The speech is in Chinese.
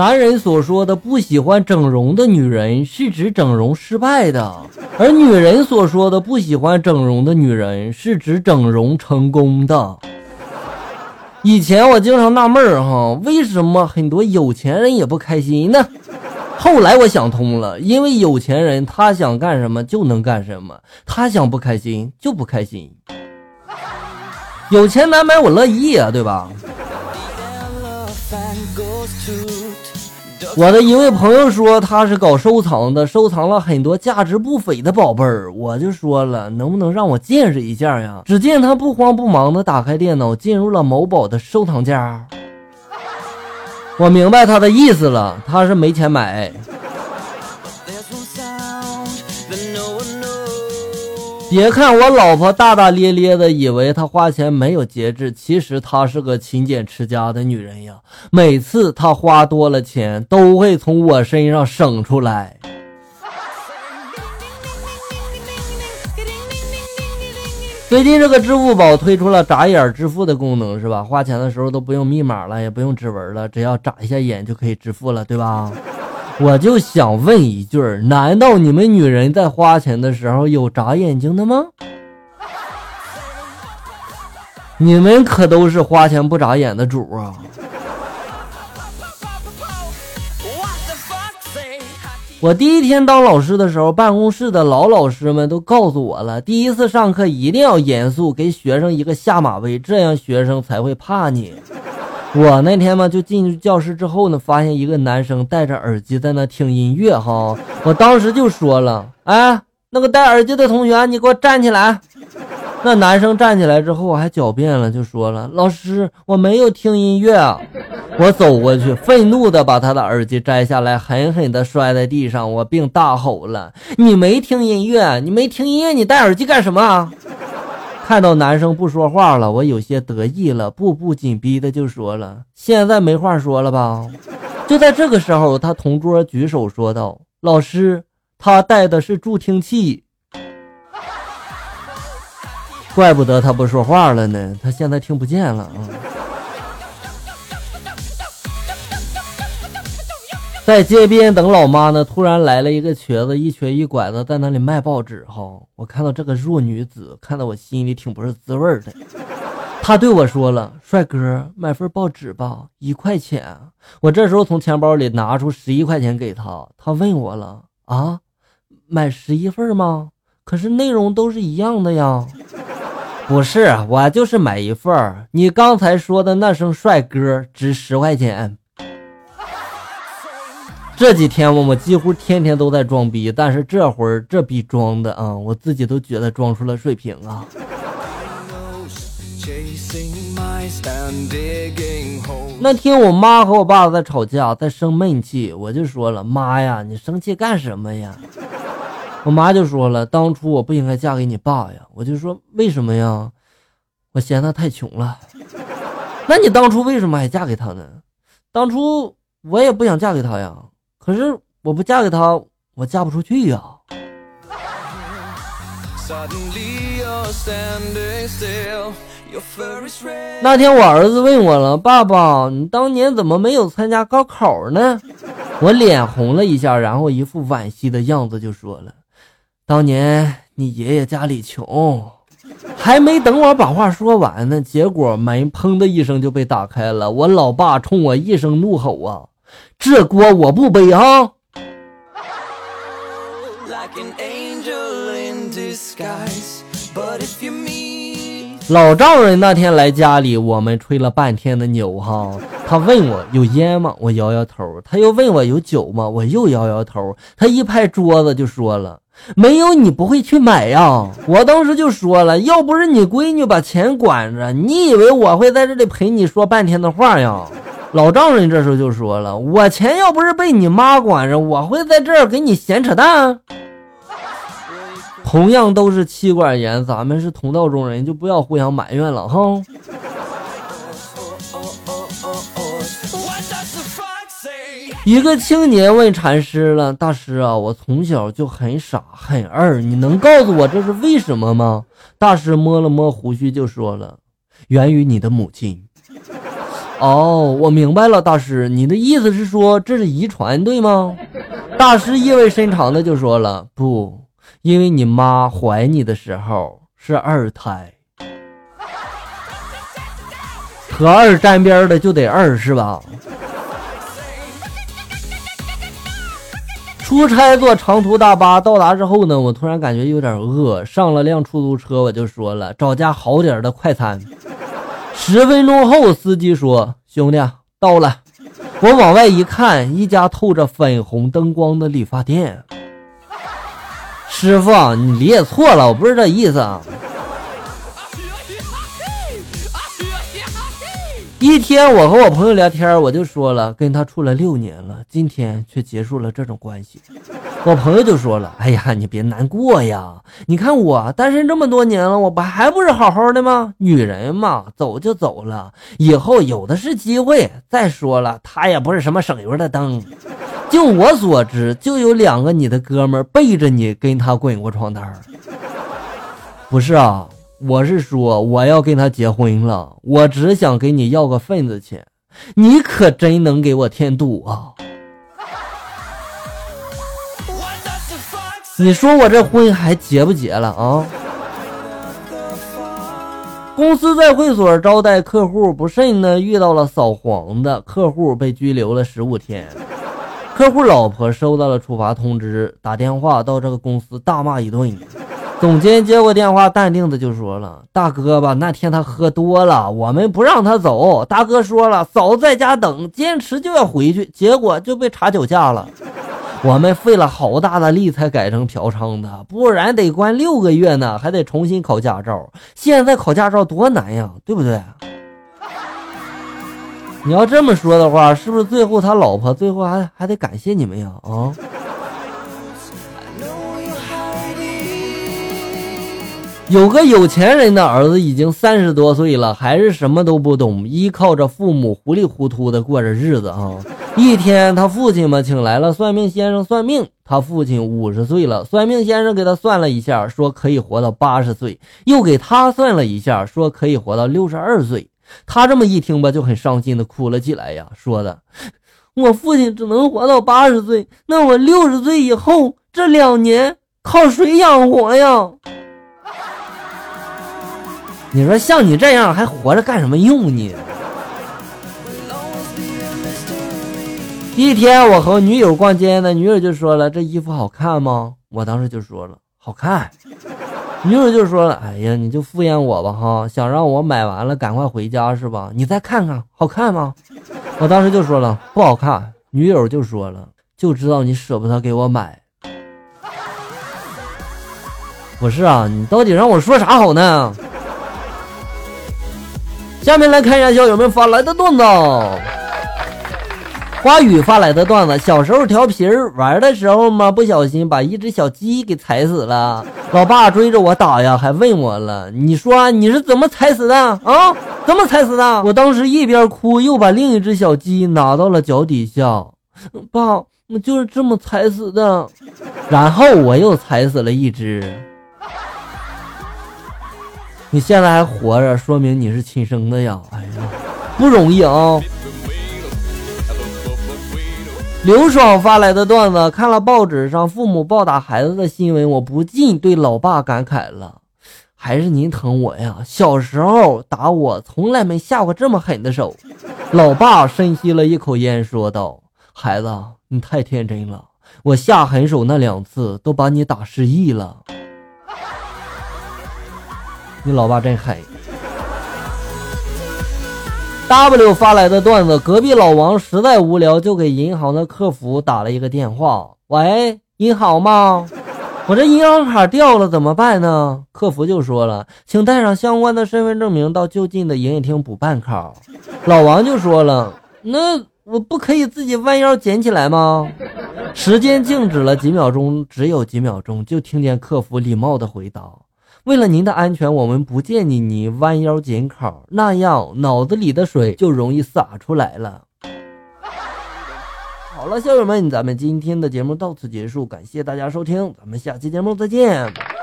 男人所说的不喜欢整容的女人，是指整容失败的；而女人所说的不喜欢整容的女人，是指整容成功的。以前我经常纳闷儿哈，为什么很多有钱人也不开心呢？后来我想通了，因为有钱人他想干什么就能干什么，他想不开心就不开心。有钱难买我乐意啊，对吧？我的一位朋友说他是搞收藏的，收藏了很多价值不菲的宝贝儿。我就说了，能不能让我见识一下呀？只见他不慌不忙的打开电脑，进入了某宝的收藏夹。我明白他的意思了，他是没钱买。别看我老婆大大咧咧的，以为她花钱没有节制，其实她是个勤俭持家的女人呀。每次她花多了钱，都会从我身上省出来。最近这个支付宝推出了眨眼支付的功能，是吧？花钱的时候都不用密码了，也不用指纹了，只要眨一下眼就可以支付了，对吧？我就想问一句难道你们女人在花钱的时候有眨眼睛的吗？你们可都是花钱不眨眼的主啊！我第一天当老师的时候，办公室的老老师们都告诉我了，第一次上课一定要严肃，给学生一个下马威，这样学生才会怕你。我那天嘛，就进去教室之后呢，发现一个男生戴着耳机在那听音乐哈，我当时就说了，哎，那个戴耳机的同学，你给我站起来。那男生站起来之后还狡辩了，就说了，老师，我没有听音乐。我走过去，愤怒的把他的耳机摘下来，狠狠的摔在地上，我并大吼了，你没听音乐，你没听音乐，你戴耳机干什么？看到男生不说话了，我有些得意了，步步紧逼的就说了：“现在没话说了吧？”就在这个时候，他同桌举手说道：“老师，他带的是助听器。”怪不得他不说话了呢，他现在听不见了啊。在街边等老妈呢，突然来了一个瘸子，一瘸一拐的在那里卖报纸。哈，我看到这个弱女子，看到我心里挺不是滋味的。他对我说了：“帅哥，买份报纸吧，一块钱。”我这时候从钱包里拿出十一块钱给他。他问我了：“啊，买十一份吗？可是内容都是一样的呀。”不是，我就是买一份。你刚才说的那声“帅哥”值十块钱。这几天我我几乎天天都在装逼，但是这会儿这逼装的啊，我自己都觉得装出了水平啊。那天我妈和我爸在吵架，在生闷气，我就说了：“妈呀，你生气干什么呀？”我妈就说了：“当初我不应该嫁给你爸呀。”我就说：“为什么呀？我嫌他太穷了。”那你当初为什么还嫁给他呢？当初我也不想嫁给他呀。可是我不嫁给他，我嫁不出去呀。那天我儿子问我了：“爸爸，你当年怎么没有参加高考呢？”我脸红了一下，然后一副惋惜的样子就说了：“当年你爷爷家里穷。”还没等我把话说完呢，结果门砰的一声就被打开了，我老爸冲我一声怒吼啊！这锅我不背啊！老丈人那天来家里，我们吹了半天的牛哈。他问我有烟吗？我摇摇头。他又问我有酒吗？我又摇摇头。他一拍桌子就说了：“没有你不会去买呀！”我当时就说了：“要不是你闺女把钱管着，你以为我会在这里陪你说半天的话呀？”老丈人这时候就说了：“我钱要不是被你妈管着，我会在这儿给你闲扯淡。”同样都是妻管严，咱们是同道中人，就不要互相埋怨了哈。一个青年问禅师了：“大师啊，我从小就很傻很二，你能告诉我这是为什么吗？”大师摸了摸胡须就说了：“源于你的母亲。”哦，我明白了，大师，你的意思是说这是遗传，对吗？大师意味深长的就说了，不，因为你妈怀你的时候是二胎，和二沾边的就得二，是吧？出差坐长途大巴到达之后呢，我突然感觉有点饿，上了辆出租车，我就说了找家好点的快餐。十分钟后，司机说：“兄弟，到了。”我往外一看，一家透着粉红灯光的理发店。师傅，你理解错了，我不是这意思。一天，我和我朋友聊天，我就说了，跟他处了六年了，今天却结束了这种关系。我朋友就说了：“哎呀，你别难过呀，你看我单身这么多年了，我不还不是好好的吗？女人嘛，走就走了，以后有的是机会。再说了，他也不是什么省油的灯。就我所知，就有两个你的哥们背着你跟他滚过床单不是啊。”我是说，我要跟他结婚了，我只想给你要个份子钱，你可真能给我添堵啊！你说我这婚还结不结了啊？公司在会所招待客户不慎呢，遇到了扫黄的客户，被拘留了十五天。客户老婆收到了处罚通知，打电话到这个公司大骂一顿。总监接过电话，淡定的就说了：“大哥吧，那天他喝多了，我们不让他走。大哥说了，嫂子在家等，坚持就要回去，结果就被查酒驾了。我们费了好大的力才改成嫖娼的，不然得关六个月呢，还得重新考驾照。现在考驾照多难呀，对不对？你要这么说的话，是不是最后他老婆最后还还得感谢你们呀？啊？”有个有钱人的儿子已经三十多岁了，还是什么都不懂，依靠着父母糊里糊涂的过着日子啊。一天，他父亲嘛请来了算命先生算命，他父亲五十岁了，算命先生给他算了一下，说可以活到八十岁，又给他算了一下，说可以活到六十二岁。他这么一听吧，就很伤心的哭了起来呀，说的：“我父亲只能活到八十岁，那我六十岁以后这两年靠谁养活呀？”你说像你这样还活着干什么用呢？一天我和女友逛街呢，女友就说了：“这衣服好看吗？”我当时就说了：“好看。”女友就说了：“哎呀，你就敷衍我吧哈，想让我买完了赶快回家是吧？你再看看好看吗？”我当时就说了：“不好看。”女友就说了：“就知道你舍不得给我买。”不是啊，你到底让我说啥好呢？下面来看一下小友们发来的段子。花语发来的段子：小时候调皮儿玩的时候嘛，不小心把一只小鸡给踩死了。老爸追着我打呀，还问我了：“你说你是怎么踩死的啊？怎么踩死的？”我当时一边哭，又把另一只小鸡拿到了脚底下。爸，我就是这么踩死的。然后我又踩死了一只。你现在还活着，说明你是亲生的呀！哎呀，不容易啊！刘爽发来的段子，看了报纸上父母暴打孩子的新闻，我不禁对老爸感慨了：还是您疼我呀！小时候打我，从来没下过这么狠的手。老爸深吸了一口烟，说道：“孩子，你太天真了，我下狠手那两次，都把你打失忆了。”你老爸真狠。W 发来的段子：隔壁老王实在无聊，就给银行的客服打了一个电话。喂，你好吗？我这银行卡掉了，怎么办呢？客服就说了，请带上相关的身份证明到就近的营业厅补办卡。老王就说了，那我不可以自己弯腰捡起来吗？时间静止了几秒钟，只有几秒钟，就听见客服礼貌的回答。为了您的安全，我们不建议您弯腰捡口，那样脑子里的水就容易洒出来了。好了，校友们，咱们今天的节目到此结束，感谢大家收听，咱们下期节目再见。